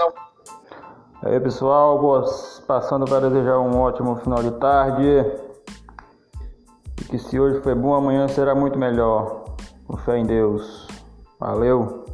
E Aí pessoal, boas, passando para desejar um ótimo final de tarde. E que se hoje foi bom, amanhã será muito melhor. Com fé em Deus. Valeu!